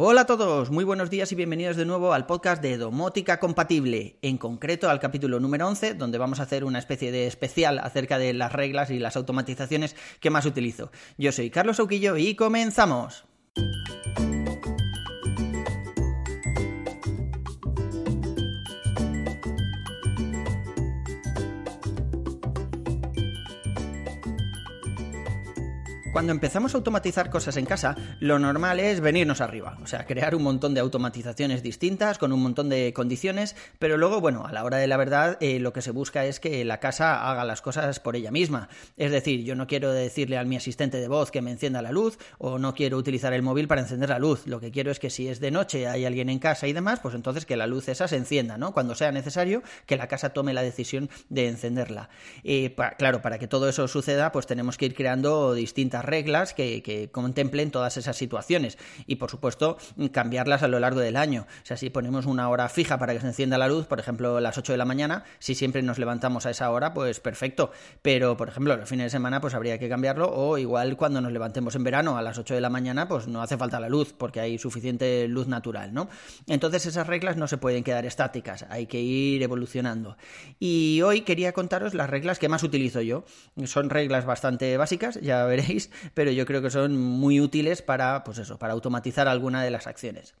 Hola a todos, muy buenos días y bienvenidos de nuevo al podcast de Domótica Compatible, en concreto al capítulo número 11, donde vamos a hacer una especie de especial acerca de las reglas y las automatizaciones que más utilizo. Yo soy Carlos Auquillo y comenzamos. Cuando empezamos a automatizar cosas en casa, lo normal es venirnos arriba, o sea, crear un montón de automatizaciones distintas con un montón de condiciones, pero luego, bueno, a la hora de la verdad, eh, lo que se busca es que la casa haga las cosas por ella misma. Es decir, yo no quiero decirle a mi asistente de voz que me encienda la luz o no quiero utilizar el móvil para encender la luz. Lo que quiero es que si es de noche, hay alguien en casa y demás, pues entonces que la luz esa se encienda, ¿no? Cuando sea necesario, que la casa tome la decisión de encenderla. Eh, claro, para que todo eso suceda, pues tenemos que ir creando distintas reglas que, contemplen todas esas situaciones y, por supuesto, cambiarlas a lo largo del año. O sea, si ponemos una hora fija para que se encienda la luz, por ejemplo, las 8 de la mañana, si siempre nos levantamos a esa hora, pues perfecto. Pero, por ejemplo, los fines de semana, pues habría que cambiarlo o igual cuando nos levantemos en verano a las 8 de la mañana, pues no hace falta la luz porque hay suficiente luz natural, ¿no? Entonces esas reglas no se pueden quedar estáticas, hay que ir evolucionando. Y hoy quería contaros las reglas que más utilizo yo. Son reglas bastante básicas, ya veréis, pero yo creo que son muy útiles para, pues eso, para automatizar alguna de las acciones.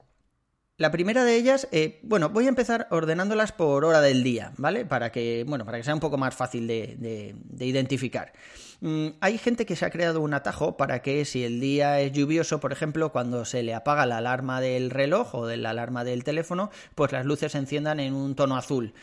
La primera de ellas, eh, bueno, voy a empezar ordenándolas por hora del día, ¿vale? Para que, bueno, para que sea un poco más fácil de, identificar. Mm, hay gente que se ha creado un atajo para que si el día es lluvioso, por ejemplo, cuando se le apaga la alarma del reloj o de la alarma del teléfono, pues las luces se enciendan en un tono azul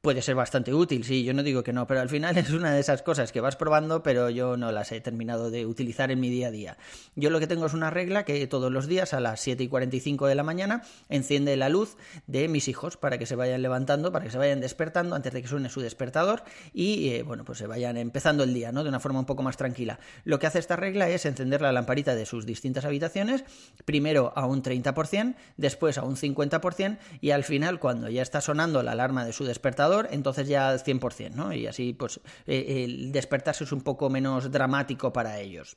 puede ser bastante útil, sí, yo no digo que no, pero al final es una de esas cosas que vas probando, pero yo no las he terminado de utilizar en mi día a día. Yo lo que tengo es una regla que todos los días a las 7 y 45 de la mañana enciende la luz de mis hijos para que se vayan levantando, para que se vayan despertando antes de que suene su despertador y, eh, bueno, pues se vayan empezando el día, ¿no? De una forma un poco más tranquila. Lo que hace esta regla es encender la lamparita de sus distintas habitaciones, primero a un 30%, después a un 50% y al final, cuando ya está sonando la alarma de su despertador, entonces ya al 100%, ¿no? Y así, pues, eh, el despertarse es un poco menos dramático para ellos.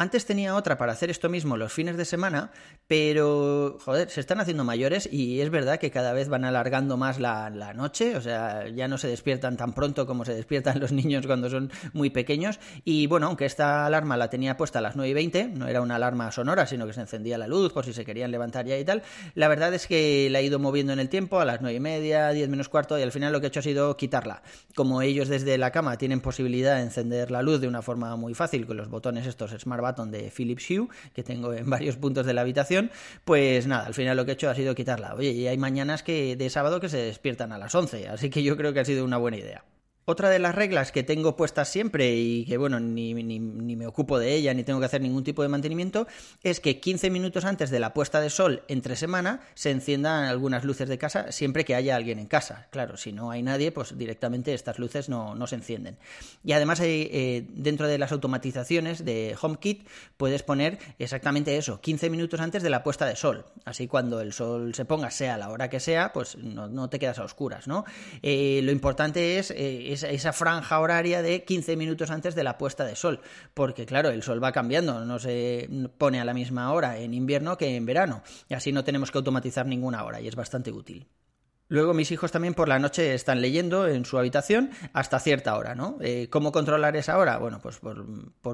Antes tenía otra para hacer esto mismo los fines de semana, pero, joder, se están haciendo mayores y es verdad que cada vez van alargando más la, noche, o sea, ya no se despiertan tan pronto como se despiertan los niños cuando son muy pequeños. Y bueno, aunque esta alarma la tenía puesta a las 9 y 20, no era una alarma sonora, sino que se encendía la luz por si se querían levantar ya y tal, la verdad es que la he ido moviendo en el tiempo a las 9 y media, 10 menos cuarto, y al final lo que he hecho ha sido quitarla. Como ellos desde la cama tienen posibilidad de encender la luz de una forma muy fácil con los botones estos Smart de Philips Hue, que tengo en varios puntos de la habitación, pues nada, al final lo que he hecho ha sido quitarla. Oye, y hay mañanas que de sábado que se despiertan a las 11, así que yo creo que ha sido una buena idea. Otra de las reglas que tengo puestas siempre y que, bueno, ni, ni, me ocupo de ella ni tengo que hacer ningún tipo de mantenimiento es que 15 minutos antes de la puesta de sol entre semana se enciendan algunas luces de casa siempre que haya alguien en casa. Claro, si no hay nadie, pues directamente estas luces no, no se encienden. Y además, eh, dentro de las automatizaciones de HomeKit puedes poner exactamente eso, 15 minutos antes de la puesta de sol. Así cuando el sol se ponga, sea la hora que sea, pues no, te quedas a oscuras, ¿no? Eh, lo importante es eh, esa, franja horaria de 15 minutos antes de la puesta de sol, porque claro, el sol va cambiando, no se pone a la misma hora en invierno que en verano, y así no tenemos que automatizar ninguna hora, y es bastante útil. Luego mis hijos también por la noche están leyendo en su habitación hasta cierta hora, ¿no? Eh, ¿Cómo controlar esa hora? Bueno, pues por,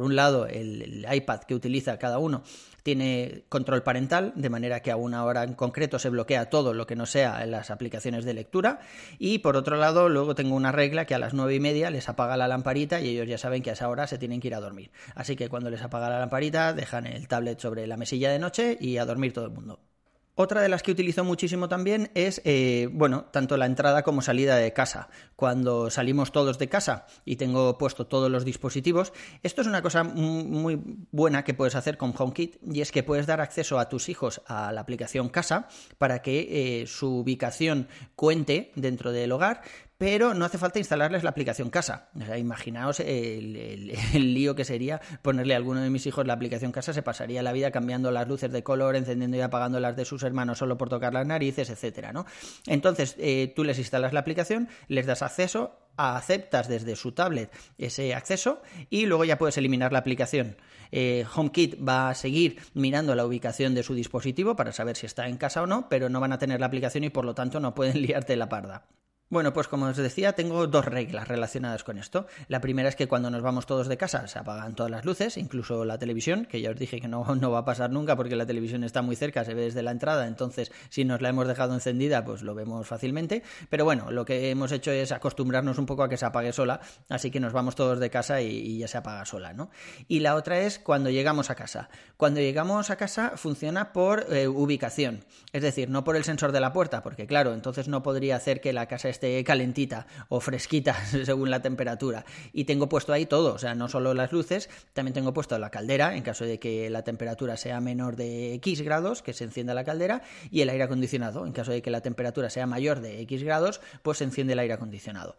un lado el, iPad que utiliza cada uno tiene control parental, de manera que a una hora en concreto se bloquea todo lo que no sea en las aplicaciones de lectura. Y por otro lado, luego tengo una regla que a las nueve y media les apaga la lamparita y ellos ya saben que a esa hora se tienen que ir a dormir. Así que cuando les apaga la lamparita, dejan el tablet sobre la mesilla de noche y a dormir todo el mundo. Otra de las que utilizo muchísimo también es, eh, bueno, tanto la entrada como salida de casa. Cuando salimos todos de casa y tengo puesto todos los dispositivos, esto es una cosa muy buena que puedes hacer con HomeKit y es que puedes dar acceso a tus hijos a la aplicación casa para que eh, su ubicación cuente dentro del hogar, pero no hace falta instalarles la aplicación casa. Imaginaos el, lío que sería ponerle a alguno de mis hijos la aplicación casa, se pasaría la vida cambiando las luces de color, encendiendo y apagando las de sus hermanos solo por tocar las narices, etcétera, ¿no? Entonces, eh, tú les instalas la aplicación, les das acceso, aceptas desde su tablet ese acceso y luego ya puedes eliminar la aplicación. Eh, HomeKit va a seguir mirando la ubicación de su dispositivo para saber si está en casa o no, pero no van a tener la aplicación y por lo tanto no pueden liarte la parda. Bueno, pues como os decía, tengo dos reglas relacionadas con esto. La primera es que cuando nos vamos todos de casa se apagan todas las luces, incluso la televisión, que ya os dije que no, no va a pasar nunca porque la televisión está muy cerca, se ve desde la entrada, entonces si nos la hemos dejado encendida, pues lo vemos fácilmente. Pero bueno, lo que hemos hecho es acostumbrarnos un poco a que se apague sola, así que nos vamos todos de casa y, ya se apaga sola, ¿no? Y la otra es cuando llegamos a casa. Cuando llegamos a casa funciona por eh, ubicación, es decir, no por el sensor de la puerta, porque claro, entonces no podría hacer que la casa esté calentita o fresquita según la temperatura. Y tengo puesto ahí todo, o sea, no solo las luces, también tengo puesto la caldera en caso de que la temperatura sea menor de X grados, que se encienda la caldera, y el aire acondicionado. En caso de que la temperatura sea mayor de X grados, pues se enciende el aire acondicionado.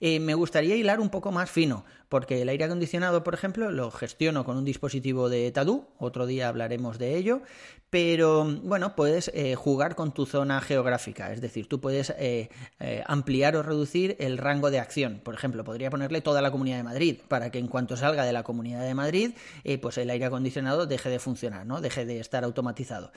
Eh, me gustaría hilar un poco más fino, porque el aire acondicionado, por ejemplo, lo gestiono con un dispositivo de Tadu, otro día hablaremos de ello, pero bueno, puedes eh, jugar con tu zona geográfica, es decir, tú puedes eh, ampliar o reducir el rango de acción. Por ejemplo, podría ponerle toda la Comunidad de Madrid para que en cuanto salga de la Comunidad de Madrid, pues el aire acondicionado deje de funcionar, ¿no? Deje de estar automatizado.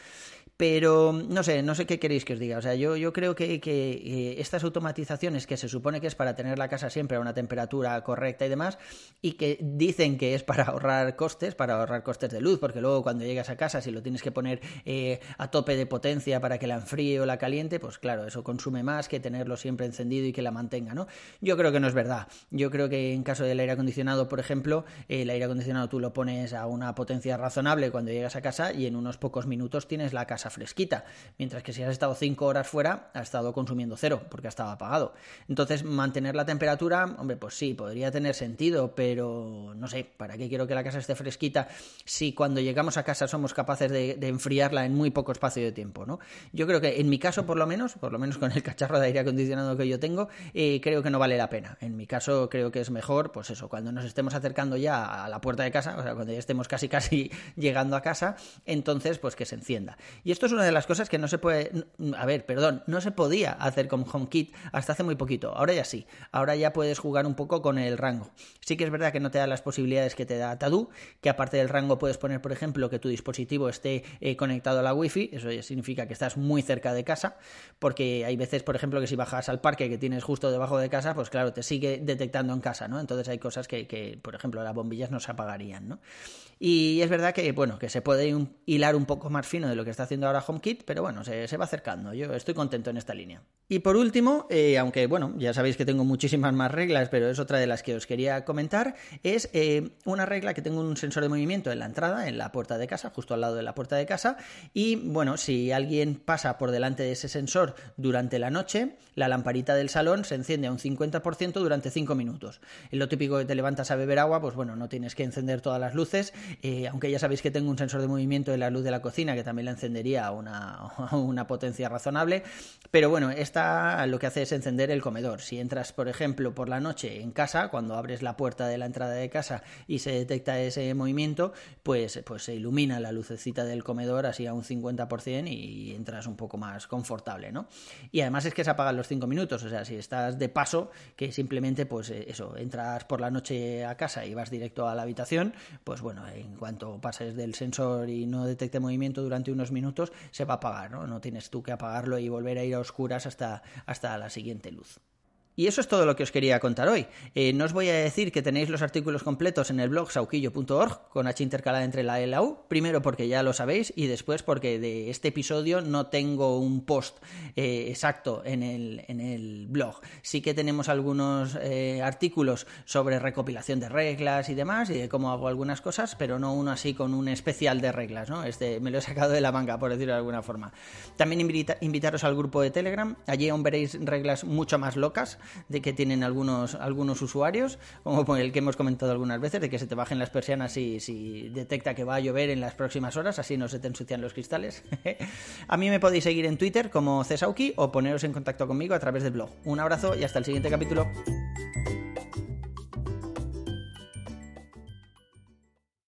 Pero no sé, no sé qué queréis que os diga. O sea, yo, yo creo que, que estas automatizaciones que se supone que es para tener la casa siempre a una temperatura correcta y demás, y que dicen que es para ahorrar costes, para ahorrar costes de luz, porque luego cuando llegas a casa, si lo tienes que poner eh, a tope de potencia para que la enfríe o la caliente, pues claro, eso consume más que tenerlo siempre encendido y que la mantenga, ¿no? Yo creo que no es verdad. Yo creo que en caso del aire acondicionado, por ejemplo, el aire acondicionado tú lo pones a una potencia razonable cuando llegas a casa y en unos pocos minutos tienes la casa fresquita, mientras que si has estado cinco horas fuera, ha estado consumiendo cero, porque ha estado apagado. Entonces, mantener la temperatura, hombre, pues sí, podría tener sentido, pero no sé, ¿para qué quiero que la casa esté fresquita si cuando llegamos a casa somos capaces de, de enfriar en muy poco espacio de tiempo, ¿no? Yo creo que en mi caso, por lo menos, por lo menos con el cacharro de aire acondicionado que yo tengo, eh, creo que no vale la pena. En mi caso, creo que es mejor, pues eso, cuando nos estemos acercando ya a la puerta de casa, o sea, cuando ya estemos casi casi llegando a casa, entonces, pues que se encienda. Esto es una de las cosas que no se puede, a ver, perdón, no se podía hacer con HomeKit hasta hace muy poquito. Ahora ya sí. Ahora ya puedes jugar un poco con el rango. Sí que es verdad que no te da las posibilidades que te da Tadu, que aparte del rango puedes poner, por ejemplo, que tu dispositivo esté eh, conectado a la Wi-Fi, eso ya significa que estás muy cerca de casa, porque hay veces, por ejemplo, que si bajas al parque que tienes justo debajo de casa, pues claro, te sigue detectando en casa, ¿no? Entonces hay cosas que, que por ejemplo, las bombillas no se apagarían, ¿no? Y es verdad que, bueno, que se puede hilar un poco más fino de lo que está haciendo ahora HomeKit, pero bueno, se, va acercando. Yo estoy contento en esta línea. Y por último, eh, aunque bueno, ya sabéis que tengo muchísimas más reglas, pero es otra de las que os quería comentar, es eh, una regla que tengo un sensor de movimiento en la entrada, en la puerta de casa, justo al lado de la puerta de casa, y bueno, si alguien pasa por delante de ese sensor durante la noche, la lamparita del salón se enciende a un 50% durante 5 minutos. En lo típico que te levantas a beber agua, pues bueno, no tienes que encender todas las luces eh, aunque ya sabéis que tengo un sensor de movimiento en la luz de la cocina que también la encendería a una, potencia razonable, pero bueno, esta lo que hace es encender el comedor. Si entras, por ejemplo, por la noche en casa, cuando abres la puerta de la entrada de casa y se detecta ese movimiento, pues, pues se ilumina la lucecita del comedor así a un 50% y entras un poco más confortable, ¿no? Y además es que se apagan los 5 minutos, o sea, si estás de paso, que simplemente, pues eh, eso, entras por la noche a casa y vas directo a la habitación, pues bueno, en cuanto pases del sensor y no detecte movimiento durante unos minutos, se va a apagar, ¿no? No tienes tú que apagarlo y volver a ir a oscuras hasta, hasta la siguiente luz. Y eso es todo lo que os quería contar hoy. Eh, no os voy a decir que tenéis los artículos completos en el blog sauquillo.org con H intercalada entre la E y la U, primero porque ya lo sabéis y después porque de este episodio no tengo un post eh, exacto en el, en el, blog. Sí que tenemos algunos eh, artículos sobre recopilación de reglas y demás y de cómo hago algunas cosas, pero no uno así con un especial de reglas, ¿no? Este me lo he sacado de la manga, por decirlo de alguna forma. También invitaros al grupo de Telegram, allí aún veréis reglas mucho más locas de que tienen algunos, algunos usuarios, como el que hemos comentado algunas veces, de que se te bajen las persianas si, si detecta que va a llover en las próximas horas, así no se te ensucian los cristales. a mí me podéis seguir en Twitter como Cesauki o poneros en contacto conmigo a través del blog. Un abrazo y hasta el siguiente capítulo.